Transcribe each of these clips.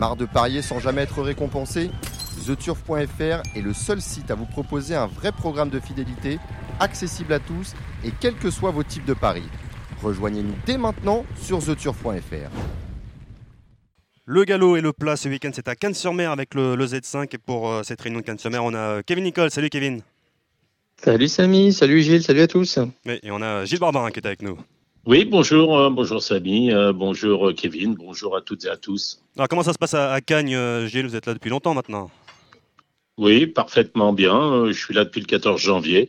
Marre de parier sans jamais être récompensé TheTurf.fr est le seul site à vous proposer un vrai programme de fidélité, accessible à tous et quels que soient vos types de paris. Rejoignez-nous dès maintenant sur TheTurf.fr. Le galop et le plat ce week-end, c'est à Cannes-sur-Mer avec le, le Z5. Et pour euh, cette réunion de Cannes-sur-Mer, on a Kevin Nicole. Salut Kevin. Salut Samy, salut Gilles, salut à tous. Et on a Gilles Barbarin qui est avec nous. Oui, bonjour, euh, bonjour Samy, euh, bonjour euh, Kevin, bonjour à toutes et à tous. Alors comment ça se passe à, à Cagnes, euh, Gilles? Vous êtes là depuis longtemps maintenant. Oui, parfaitement bien. Je suis là depuis le 14 janvier.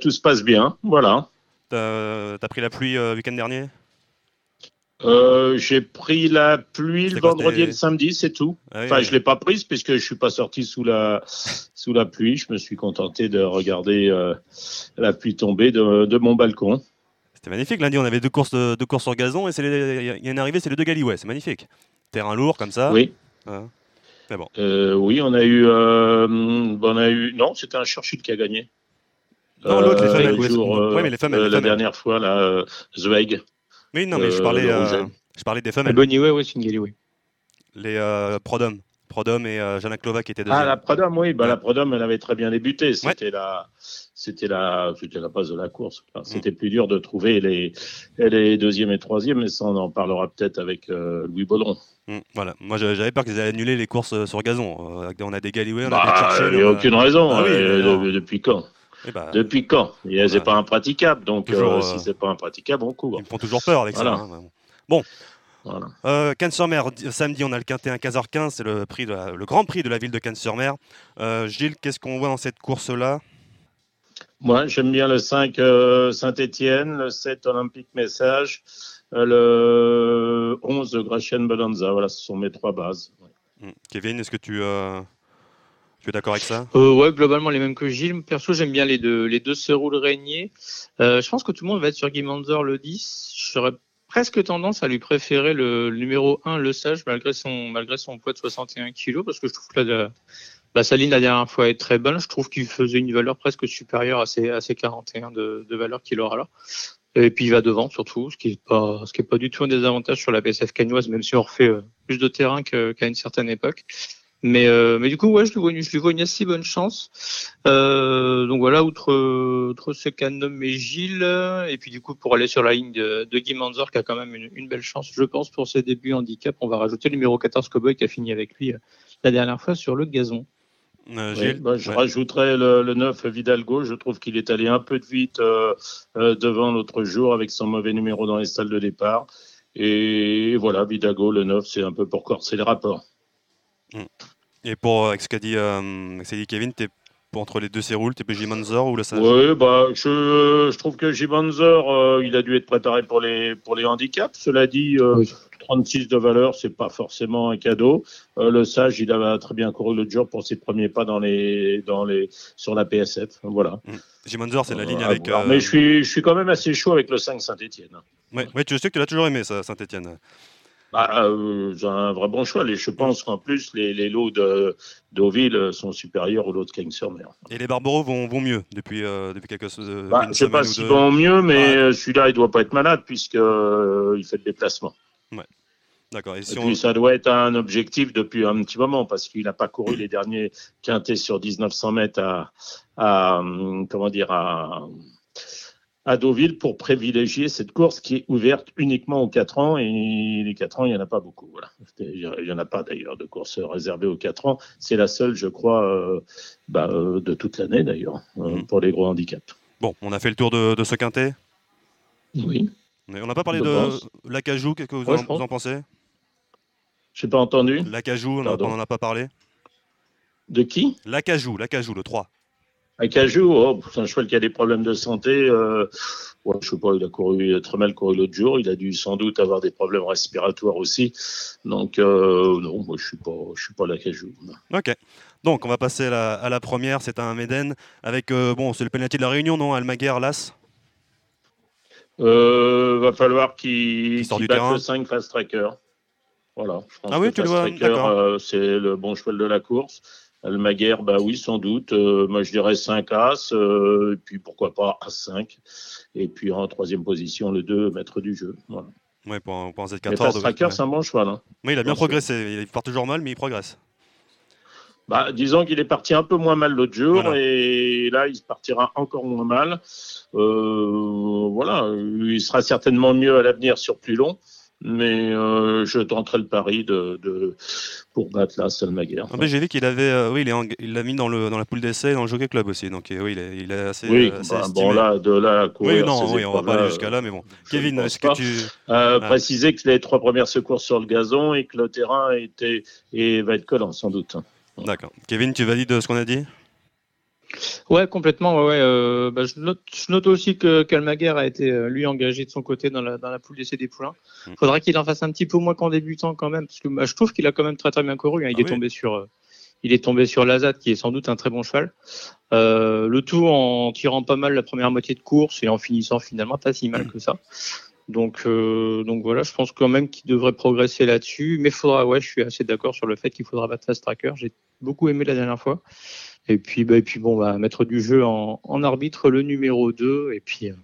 Tout se passe bien, voilà. T'as as pris la pluie euh, week-end dernier? J'ai pris la pluie le vendredi et le samedi, c'est tout. Ah oui, Enfin, oui. je l'ai pas prise puisque je suis pas sorti sous la sous la pluie. Je me suis contenté de regarder la pluie tomber de, de mon balcon. C'était magnifique. Lundi, on avait deux courses, de- deux courses sur gazon et c'est les- il y a une arrivée, c'est les deux Galiway. C'est magnifique. Terrain lourd comme ça. Oui. Mais bon. euh, oui, on a eu, euh, on a eu, non, c'était un Churchill qui a gagné. Non, l'autre, les femelles. le jour, euh, Ouais, mais les femelles, euh, les la dernière fois, là, euh, Zweig. Oui, non, mais je parlais, le euh, je parlais des Ah, femelles. Bonnie, ouais, c'est une Galiway. Les euh, Prodom. Prodom et euh, Jana Klova qui étaient deuxième. Ah, la Prodom, oui, bah, Ouais. la Prodom, elle avait très bien débuté. C'était la, c'était la, c'était la base de la course. Enfin, C'était Mm. plus dur de trouver les, les deuxième et troisième, mais ça, on en parlera peut-être avec euh, Louis Baudron. Mm, voilà. Moi, j'avais peur qu'ils allaient annuler les courses euh, sur gazon. Euh, on a des Galiway, on a des Bah, Churchill. il n'y a aucune raison. Ah oui, euh, depuis quand? Eh bah, Depuis quand? Voilà. C'est pas impraticable. Donc, Toujours, si c'est pas impraticable, on court. Ils me font toujours peur avec Voilà. ça. hein, vraiment. Voilà. Euh, Cannes-sur-Mer, di- samedi, on a le Quintet à 15h15, c'est le, prix de la- le grand prix de la ville de Cannes-sur-Mer. Euh, Gilles, qu'est-ce qu'on voit dans cette course-là? Moi, j'aime bien le 5 euh, Saint-Étienne, le 7 Olympique Message, euh, le 11 Gratian Balanza. Voilà, ce sont mes trois bases. Mm. Kevin, est-ce que tu, euh, tu es d'accord avec ça? Euh, ouais, globalement les mêmes que Gilles. Perso, j'aime bien les deux, les deux se roulent régnier. Euh, je pense que tout le monde va être sur Guy Manzer le 10. J'aurais presque tendance à lui préférer le, le numéro 1, le Sage, malgré son, malgré son poids de 61 kg, parce que je trouve que la, bah, sa ligne la dernière fois est très bonne. Je trouve qu'il faisait une valeur presque supérieure à ses, à ses 41 de, de valeur qu'il aura là. Et puis il va devant surtout, ce qui est pas, pas du tout un désavantage sur la PSF cagnoise, même si on refait euh, plus de terrain qu'à une certaine époque. Mais, euh, mais du coup, ouais, je lui vois, une- je lui vois une assez bonne chance. Euh, donc voilà, outre, outre ce qu'a nommé Gilles, et puis du coup, pour aller sur la ligne de, de Guy Manzor, qui a quand même une, une belle chance, je pense, pour ses débuts handicap, on va rajouter le numéro 14 Cowboy qui a fini avec lui euh, la dernière fois sur le gazon. Euh, Oui, bah, je Ouais. rajouterais le, le 9 Vidalgo. Je trouve qu'il est allé un peu de vite euh, euh, devant l'autre jour avec son mauvais numéro dans les salles de départ. Et voilà, Vidalgo, le 9, c'est un peu pour corser les rapports. Et pour euh, avec ce qu'a dit, euh, dit Kevin, t'es entre les deux Céroules, t'es PJ Manzor ou le Sage Oui, bah, je, je trouve que Jibanzer, euh, il a dû être préparé pour les, pour les handicaps. Cela dit, euh, Oui. 36 de valeur, c'est pas forcément un cadeau. Euh, le Sage, il avait très bien couru l'autre jour pour ses premiers pas dans les, dans les, sur la PSF. Voilà. Manzor, c'est la ligne Euh, à avec. voir. euh, Mais je suis, je suis quand même assez chaud avec le 5 Saint-Etienne. Ouais, ouais, tu sais que tu l'as toujours aimé, ça, Saint-Etienne. Bah, euh, j'ai un vrai bon choix. Et je pense qu'en plus, les, les lots de Deauville sont supérieurs aux lots de Cagnes-sur-Mer. Et les Barbereaux vont, vont mieux depuis, euh, depuis quelques Bah, je sais pas s'ils vont mieux, mais Ouais. celui-là, il doit pas être malade puisque euh, il fait le déplacement. D'accord. Et Et si on... puis, ça doit être un objectif depuis un petit moment parce qu'il n'a pas couru les derniers quintés sur 1900 mètres à, à, comment dire, à, à Deauville pour privilégier cette course qui est ouverte uniquement aux 4 ans. Et les 4 ans, il n'y en a pas beaucoup. Voilà. Il n'y en a pas d'ailleurs de course réservée aux 4 ans. C'est la seule, je crois, euh, bah, euh, de toute l'année d'ailleurs, euh, Mhm. pour les gros handicaps. Bon, on a fait le tour de, de ce quintet? Oui. Mais on n'a pas parlé de l'Acajou. Qu'est-ce que vous, Ouais, en, vous pensez? Je n'ai pas entendu. L'Acajou, on n'en a pas parlé. De qui? L'Acajou, l'Acajou, le 3. Acajou, oh, c'est un cheval qui a des problèmes de santé. Euh, ouais, je sais pas, il a couru il a très mal couru l'autre jour. Il a dû sans doute avoir des problèmes respiratoires aussi. Donc euh, non, moi je suis pas, je suis pas l'Acajou. Ok. Donc, on va passer à la, à la première. C'est un Méden avec, euh, bon, c'est le penalty de la Réunion, non? Almaguer, Las? Euh, va falloir qu'il qu'il du batte terrain. le 5 Fast Tracker. Voilà. Je pense Ah oui, que tu le Fast vois, Tracker, d'accord. euh, c'est le bon cheval de la course. Almaguer, bah oui, sans doute. Euh, moi, je dirais 5 As, euh, et puis pourquoi pas As 5. Et puis en troisième position, le 2, maître du jeu. Voilà. Ouais, pour pour un Mais Z14. Fast. Tracker, c'est un bon cheval. hein. Oui, il a bien progressé. Il part toujours mal, mais il progresse. Bah, disons qu'il est parti un peu moins mal l'autre jour Voilà. et là il partira encore moins mal. Euh, voilà, il sera certainement mieux à l'avenir sur plus long, mais euh, je tenterai le pari de, de pour battre là Salmaguer. Ah, J'ai vu qu'il avait, euh, oui, il l'a mis dans, le, dans la poule d'essai dans le Jockey Club aussi. Donc, oui, il est, il est assez, Oui, assez bah, estimé. bon là, de là à courir. oui, non, oui, on va pas aller jusqu'à là, mais bon. Kevin, est-ce que tu. Ah. Préciser que les trois premières secours sur le gazon et que le terrain était et va être collant sans doute. D'accord. Kevin, tu valides ce qu'on a dit? Ouais, complètement. Ouais, ouais, euh, bah, je, note, je note aussi que Calmaguer a été euh, lui engagé de son côté dans la, dans la poule d'essai des poulains. Mm. Faudra qu'il en fasse un petit peu moins qu'en débutant quand même, parce que bah, je trouve qu'il a quand même très très bien couru. hein. Il Ah est oui. tombé sur, euh, il est tombé sur Lazat, qui est sans doute un très bon cheval. Euh, le tout en tirant pas mal la première moitié de course et en finissant finalement pas si mal que ça. Donc, euh, donc voilà, je pense quand même qu'il devrait progresser là-dessus. Mais faudra, ouais, je suis assez d'accord sur le fait qu'il faudra battre Fast Tracker. J'ai beaucoup aimé la dernière fois. Et puis, bah, et puis bon, bah, mettre du jeu en, en arbitre le numéro 2. Et puis, euh,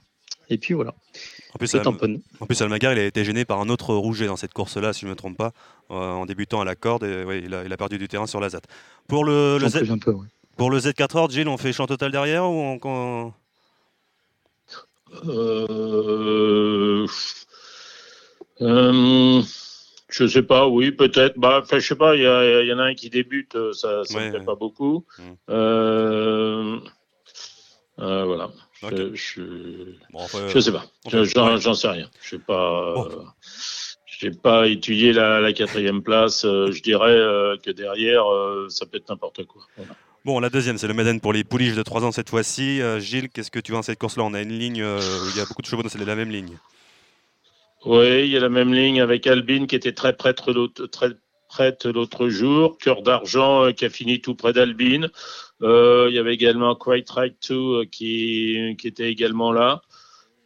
et puis voilà, En plus, tamponne. en plus, Almagar, il a été gêné par un autre rouget dans cette course-là, si je ne me trompe pas, euh, en débutant à la corde. Et, ouais, il, a, il a perdu du terrain sur la ZAT. Pour le, le J'en Z, plus un peu, ouais. pour le Z4 Gilles, on fait champ total derrière ou on. Euh, euh, je sais pas, oui, peut-être. Bah, je sais pas, il y, en a un qui débute, euh, ça, Ouais, plaît ouais. pas beaucoup. Mm. Euh, voilà. Je, je, Bon, enfin, je sais pas. fait- J'en sais rien. Je sais pas. J'ai pas étudié la, la quatrième place. je dirais que derrière, ça peut être n'importe quoi. Voilà. Bon, la deuxième, c'est le Méden pour les pouliches de 3 ans cette fois-ci. Euh, Gilles, qu'est-ce que tu vois dans cette course-là? On a une ligne, euh, il y a beaucoup de chevaux, c'est la même ligne. Oui, il y a la même ligne avec Albine qui était très prête l'autre, très prête l'autre jour. Cœur d'argent euh, qui a fini tout près d'Albine. Il y avait également Quite Right Too euh, qui, qui était également là.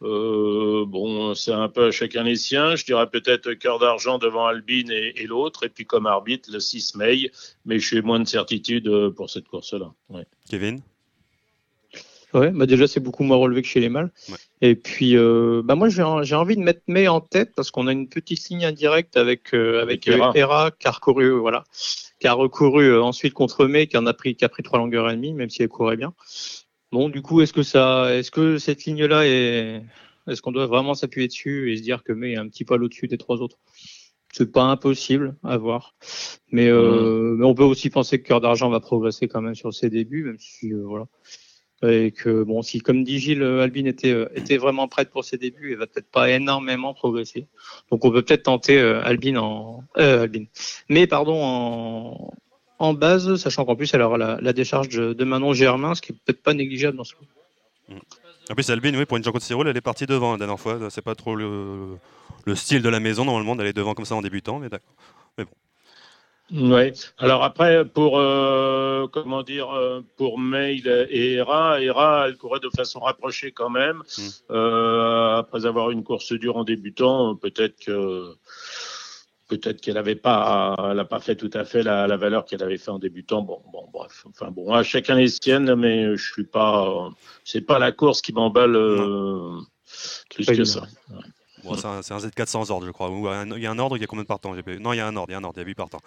Euh, bon, c'est un peu à chacun les siens. Je dirais peut-être Cœur d'argent devant Albine et, et l'autre. Et puis comme arbitre, le 6 mai. Mais je suis moins de certitude euh, pour cette course-là. Ouais. Kevin? Ouais, bah déjà c'est beaucoup moins relevé que chez les mâles. Ouais. Et puis, euh, bah moi j'ai envie de mettre May en tête parce qu'on a une petite ligne indirecte avec euh, avec Avec Hera. Hera qui a recouru, voilà, qui a recouru ensuite contre May, qui en a pris qui a pris trois longueurs et demie, même si elle courait bien. Bon, du coup, est-ce que ça, est-ce que cette ligne-là est, est-ce qu'on doit vraiment s'appuyer dessus et se dire que May est un petit poil au-dessus des trois autres? C'est pas impossible à voir, mais, euh, mais on peut aussi penser que Cœur d'argent va progresser quand même sur ses débuts, même si euh, voilà. Et que bon si comme dit Gilles euh, Albine était euh, était vraiment prête pour ses débuts elle va peut-être pas énormément progresser. Donc on peut peut-être tenter euh, Albine en euh, Albine mais pardon en en base sachant qu'en plus elle aura la, la décharge de, de Manon Germain ce qui est peut-être pas négligeable dans ce coup En plus, Albine, oui, pour une Jean-Claude Cyril, elle est partie devant la dernière fois. C'est pas trop le, le style de la maison, normalement, d'aller devant comme ça en débutant, mais d'accord. Ouais. Alors après, pour euh, comment dire, euh, pour Mail et Hera, Hera, elle courait de façon rapprochée quand même. Mm. Euh, après avoir une course dure en débutant, peut-être que peut-être qu'elle avait pas, elle a pas fait tout à fait la, la valeur qu'elle avait fait en débutant. Bon, bon, bref. Enfin bon, à chacun les siennes, mais je suis pas, c'est pas la course qui m'emballe euh, plus que ça. Bon, c'est un, c'est un Z4 sans ordre, je crois. Un- il y a un ordre, il y a combien de partants? Non, il y a un ordre, il y a un ordre, il y a 8 partants.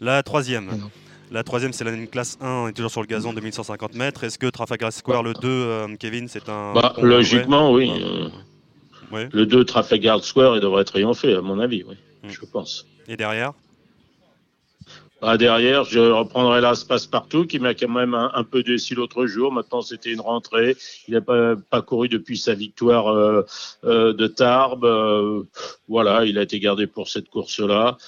La troisième. Non. La troisième, c'est la classe 1, on est toujours sur le gazon de 1150 mètres. Est-ce que Trafalgar Square, le 2, euh, Kevin, c'est un. Bah, logiquement, oui. euh, Ouais. Le 2 Trafalgar Square, il devrait triompher, à mon avis, oui. Mm. Je pense. Et derrière Ah, derrière, je reprendrai là Passe-Partout, qui m'a quand même un, un peu déçu l'autre jour. Maintenant, c'était une rentrée. Il n'a pas, pas couru depuis sa victoire euh, euh, de Tarbes. Euh, voilà, il a été gardé pour cette course-là.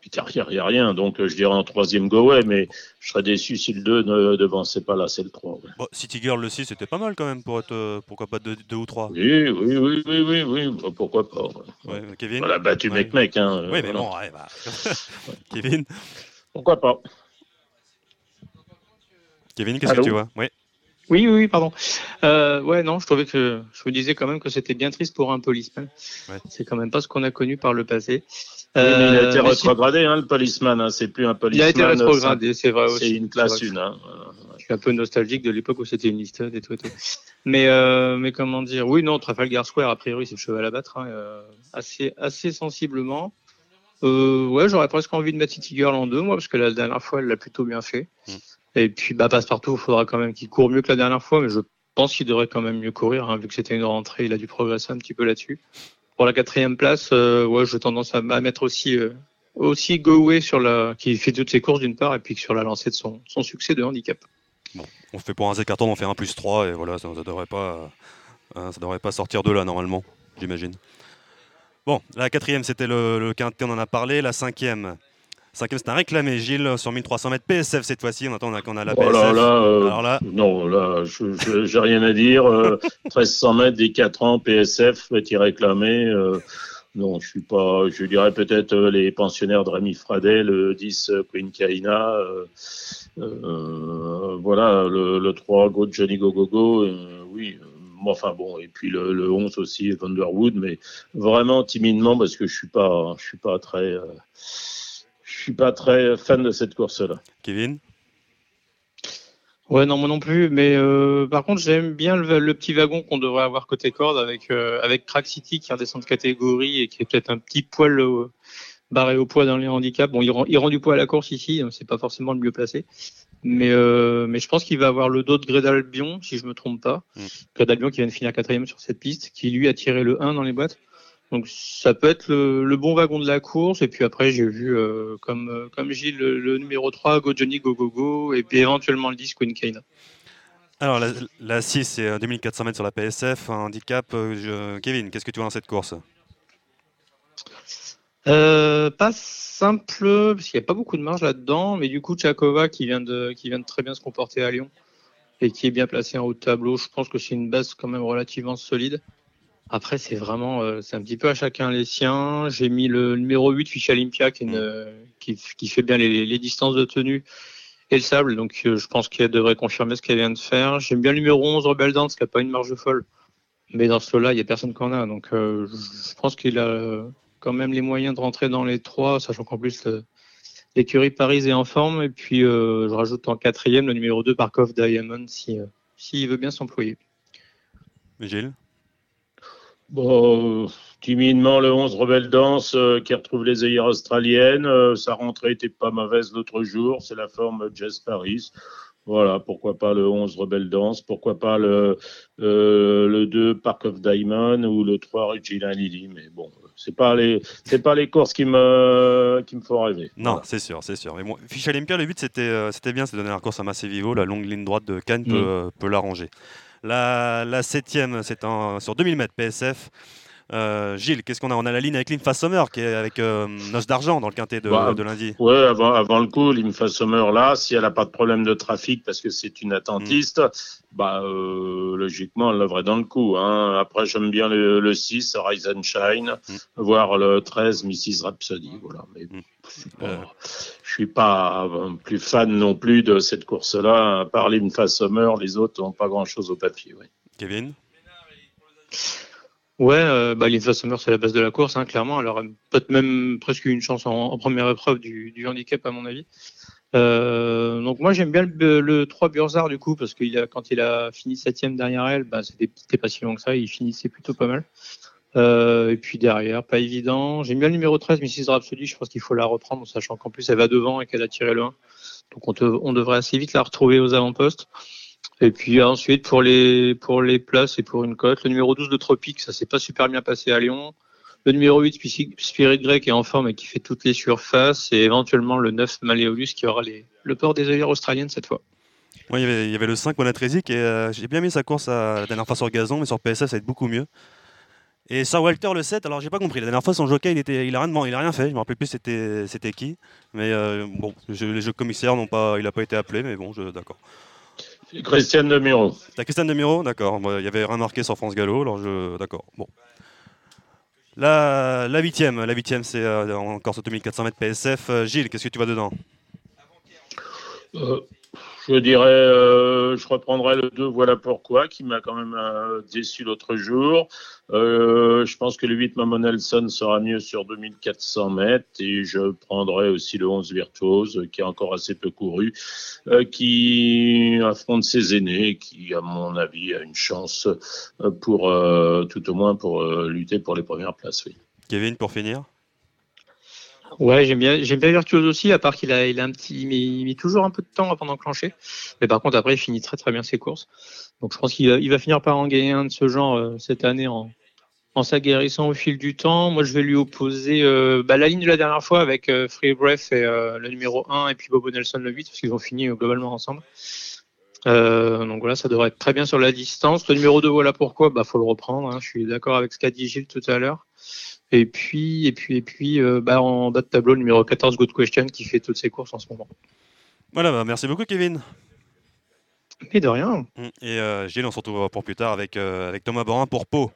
Puis derrière, il n'y a rien. Donc, euh, je dirais en troisième go, ouais, mais je serais déçu si le 2 ne devançait pas là, c'est le 3. ouais. Bon, City Girl, le 6, c'était pas mal quand même pour être. euh, pourquoi pas 2 ou 3 Oui, oui, oui, oui, oui, oui. Bah, pourquoi pas. ouais. Ouais, Kevin Voilà, battu Ouais. mec, mec. Hein, Oui, euh, mais voilà. bon, ouais, bah. Kevin Pourquoi pas. Kevin, qu'est-ce que tu vois? Oui. oui oui oui pardon euh, ouais non je trouvais que je me disais quand même que c'était bien triste pour un policeman Ouais. c'est quand même pas ce qu'on a connu par le passé il a été rétrogradé, hein, le policeman. Hein, c'est plus un policeman. Il a été rétrogradé, c'est vrai aussi. C'est une classe 1. Hein. Je suis un peu nostalgique de l'époque où c'était une liste et tout. Mais, mais comment dire Oui, non, Trafalgar Square, a priori, c'est le cheval à battre, assez, assez sensiblement. Euh, ouais, j'aurais presque envie de mettre City Girl en deux, moi, parce que la dernière fois, elle l'a plutôt bien fait. Mm. Et puis, bah, Passepartout, il faudra quand même qu'il court mieux que la dernière fois, mais je pense qu'il devrait quand même mieux courir, hein, vu que c'était une rentrée, il a dû progresser un petit peu là-dessus. Pour la quatrième place, euh, ouais, j'ai tendance à, mettre aussi, euh, aussi Go sur la, qui fait toutes ses courses d'une part, et puis sur la lancée de son, succès de handicap. Bon, on fait pour un Z carton, on fait un plus 3, et voilà, ça, ça devrait pas, ça devrait pas sortir de là, normalement, j'imagine. Bon, la quatrième, c'était le, le, quintet, on en a parlé. La cinquième, cinquième c'est un réclamé, Gilles, sur 1300 mètres. PSF cette fois-ci, on attend qu'on a la PSF. là, euh, Alors là, non, là, je j'ai rien à dire. 1300 euh, mètres des 4 ans, PSF est réclamé. Euh, non, je suis pas. Je dirais peut-être les pensionnaires de Rémi Fradet, le 10 Queen Kaina. voilà, le, le 3 Go Johnny Go Go Go. oui enfin bon, et puis le, 11 aussi, Vanderwood, mais vraiment timidement parce que je suis pas, je suis pas très, euh, suis pas très fan de cette course-là. Kevin? Ouais, non, moi non plus. Mais euh, par contre, j'aime bien le, petit wagon qu'on devrait avoir côté corde avec euh, avec Crack City qui redescend de catégorie et qui est peut-être un petit poil barré au poids dans les handicaps. Bon, il rend, il rend du poids à la course ici, c'est pas forcément le mieux placé. Mais, euh, mais je pense qu'il va avoir le dos de Grédalbion, si je me trompe pas. Mm. Grédalbion qui vient de finir quatrième sur cette piste, qui lui a tiré le 1 dans les boîtes. Donc ça peut être le, bon wagon de la course. Et puis après, j'ai vu, euh, comme, euh, comme Gilles, le, numéro 3, Go Johnny Go Go Go, et puis éventuellement le 10, Queen Kane. Alors la, la 6, c'est 2400 mètres sur la PSF, un handicap. Kevin, qu'est-ce que tu vois dans cette course? Euh, pas simple, parce qu'il n'y a pas beaucoup de marge là-dedans, mais du coup, Tchakova qui vient, de, qui vient de très bien se comporter à Lyon et qui est bien placé en haut de tableau, je pense que c'est une base quand même relativement solide. Après, c'est vraiment, euh, c'est un petit peu à chacun les siens. J'ai mis le numéro 8, Ficha Olympia, qui, qui, fait bien les, les, distances de tenue et le sable, donc euh, je pense qu'elle devrait confirmer ce qu'elle vient de faire. J'aime bien le numéro 11, Rebel Dance, qui n'a pas une marge folle. Mais dans ce lot-là, il n'y a personne qui en a. Donc, je pense qu'il a, quand même les moyens de rentrer dans les trois, sachant qu'en plus l'écurie Paris est en forme. Et puis euh, je rajoute en quatrième le numéro 2 Parkov Diamond si euh, s'il veut bien s'employer. Gilles? Bon, timidement, le 11 Rebelle Danse euh, qui retrouve les œillères australiennes. sa rentrée était pas mauvaise l'autre jour. C'est la forme Jazz Paris. Voilà, pourquoi pas le 11 Rebelle Danse, pourquoi pas le, le 2 Park of Diamond ou le 3 Regina Lily. Mais bon, c'est pas les c'est pas les courses qui me qui me font rêver. Non, c'est sûr, c'est sûr. Mais bon, Fiche Olympia, le but c'était euh, c'était bien, c'est de donner la course à Massé Vivo, la longue ligne droite de Cannes peut, mm. euh, peut l'arranger. La, la septième, c'est sur 2000 mètres PSF. Euh, Gilles, qu'est-ce qu'on a? On a la ligne avec Limfa Sommer qui est avec euh, Noce d'Argent dans le quintet de, bah, de lundi. Oui, avant, avant, le coup, Limfa Sommer là, si elle n'a pas de problème de trafic parce que c'est une attentiste, mm. bah, euh, logiquement, elle l'œuvrait dans le coup. Hein. Après, j'aime bien le, le, 6, Rise and Shine, mm. voire le 13, Mrs. Rhapsody. Voilà. Mais mm. Je suis pas plus fan non plus de cette course-là. Par Limfa Sommer, les autres n'ont pas grand-chose au papier. Oui. Kevin? Ouais, euh, bah, Summer, c'est la base de la course, hein, clairement. Elle aurait peut-être même presque une chance en, première épreuve du, du, handicap, à mon avis. Euh, donc moi, j'aime bien le, le 3 Burzard, du coup, parce que a, quand il a fini septième derrière elle, bah, c'était pas si long que ça, il finissait plutôt pas mal. Euh, et puis derrière, pas évident. J'aime bien le numéro 13, Mrs. Rhapsody, je pense qu'il faut la reprendre, sachant qu'en plus, elle va devant et qu'elle a tiré le 1. Donc on, devrait assez vite la retrouver aux avant-postes. Et puis ensuite, pour les, places et pour une cote, le numéro 12 de Tropique, ça s'est pas super bien passé à Lyon. Le numéro 8, Spirit Grey, qui est en forme et qui fait toutes les surfaces. Et éventuellement le 9, Maléolus, qui aura le port des œillères australiennes cette fois. Oui, il, y avait, le 5, Monatresic, et euh, j'ai bien mis sa course à, la dernière fois sur gazon, mais sur PSF, ça va être beaucoup mieux. Et Sir Walter le 7, alors j'ai pas compris. La dernière fois, son jockey, il, était, il, a, rien, il a rien fait. Je me rappelle plus c'était, c'était qui. Mais euh, bon, les jeux commissaires, n'ont pas, il n'a pas été appelé, mais bon, d'accord. Christiane Demiro. T'as Christiane Demiro D'accord. Il y avait rien marqué sur France Gallo, alors je. D'accord. Bon. La, la huitième, la huitième, c'est euh, encore sur 2400 mètres PSF. Euh, Gilles, qu'est-ce que tu vois dedans? Euh, Je dirais, euh, je reprendrai le 2, voilà pourquoi, qui m'a quand même euh, déçu l'autre jour. Euh, je pense que le 8, Mamon Nelson sera mieux sur 2400 mètres et je prendrai aussi le 11 Virtuose, qui est encore assez peu couru, qui affronte ses aînés, qui, à mon avis, a une chance pour, tout au moins, pour lutter pour les premières places. Oui. Kevin, pour finir? Ouais, j'aime bien, j'aime bien Virtuose aussi, à part qu'il a, il a un petit, il met toujours un peu de temps avant d'enclencher. Mais par contre, après, il finit très très bien ses courses. Donc, je pense qu'il va, il va finir par en gagner un de ce genre euh, cette année en, en s'aguerrissant au fil du temps. Moi, je vais lui opposer euh, bah, la ligne de la dernière fois avec euh, Free Breath et le numéro 1 et puis Bobo Nelson le 8 parce qu'ils ont fini globalement ensemble. Donc voilà, ça devrait être très bien sur la distance. Le numéro 2, voilà pourquoi, bah faut le reprendre. Hein. Je suis d'accord avec ce qu'a dit Gilles tout à l'heure. Et puis, et puis, et puis, euh, bah, en bas de tableau, numéro 14, Good Question, qui fait toutes ses courses en ce moment. Voilà, bah, merci beaucoup, Kevin. Et de rien. Et euh, Gilles, on se retrouve pour plus tard avec, euh, avec Thomas Borin pour Pau.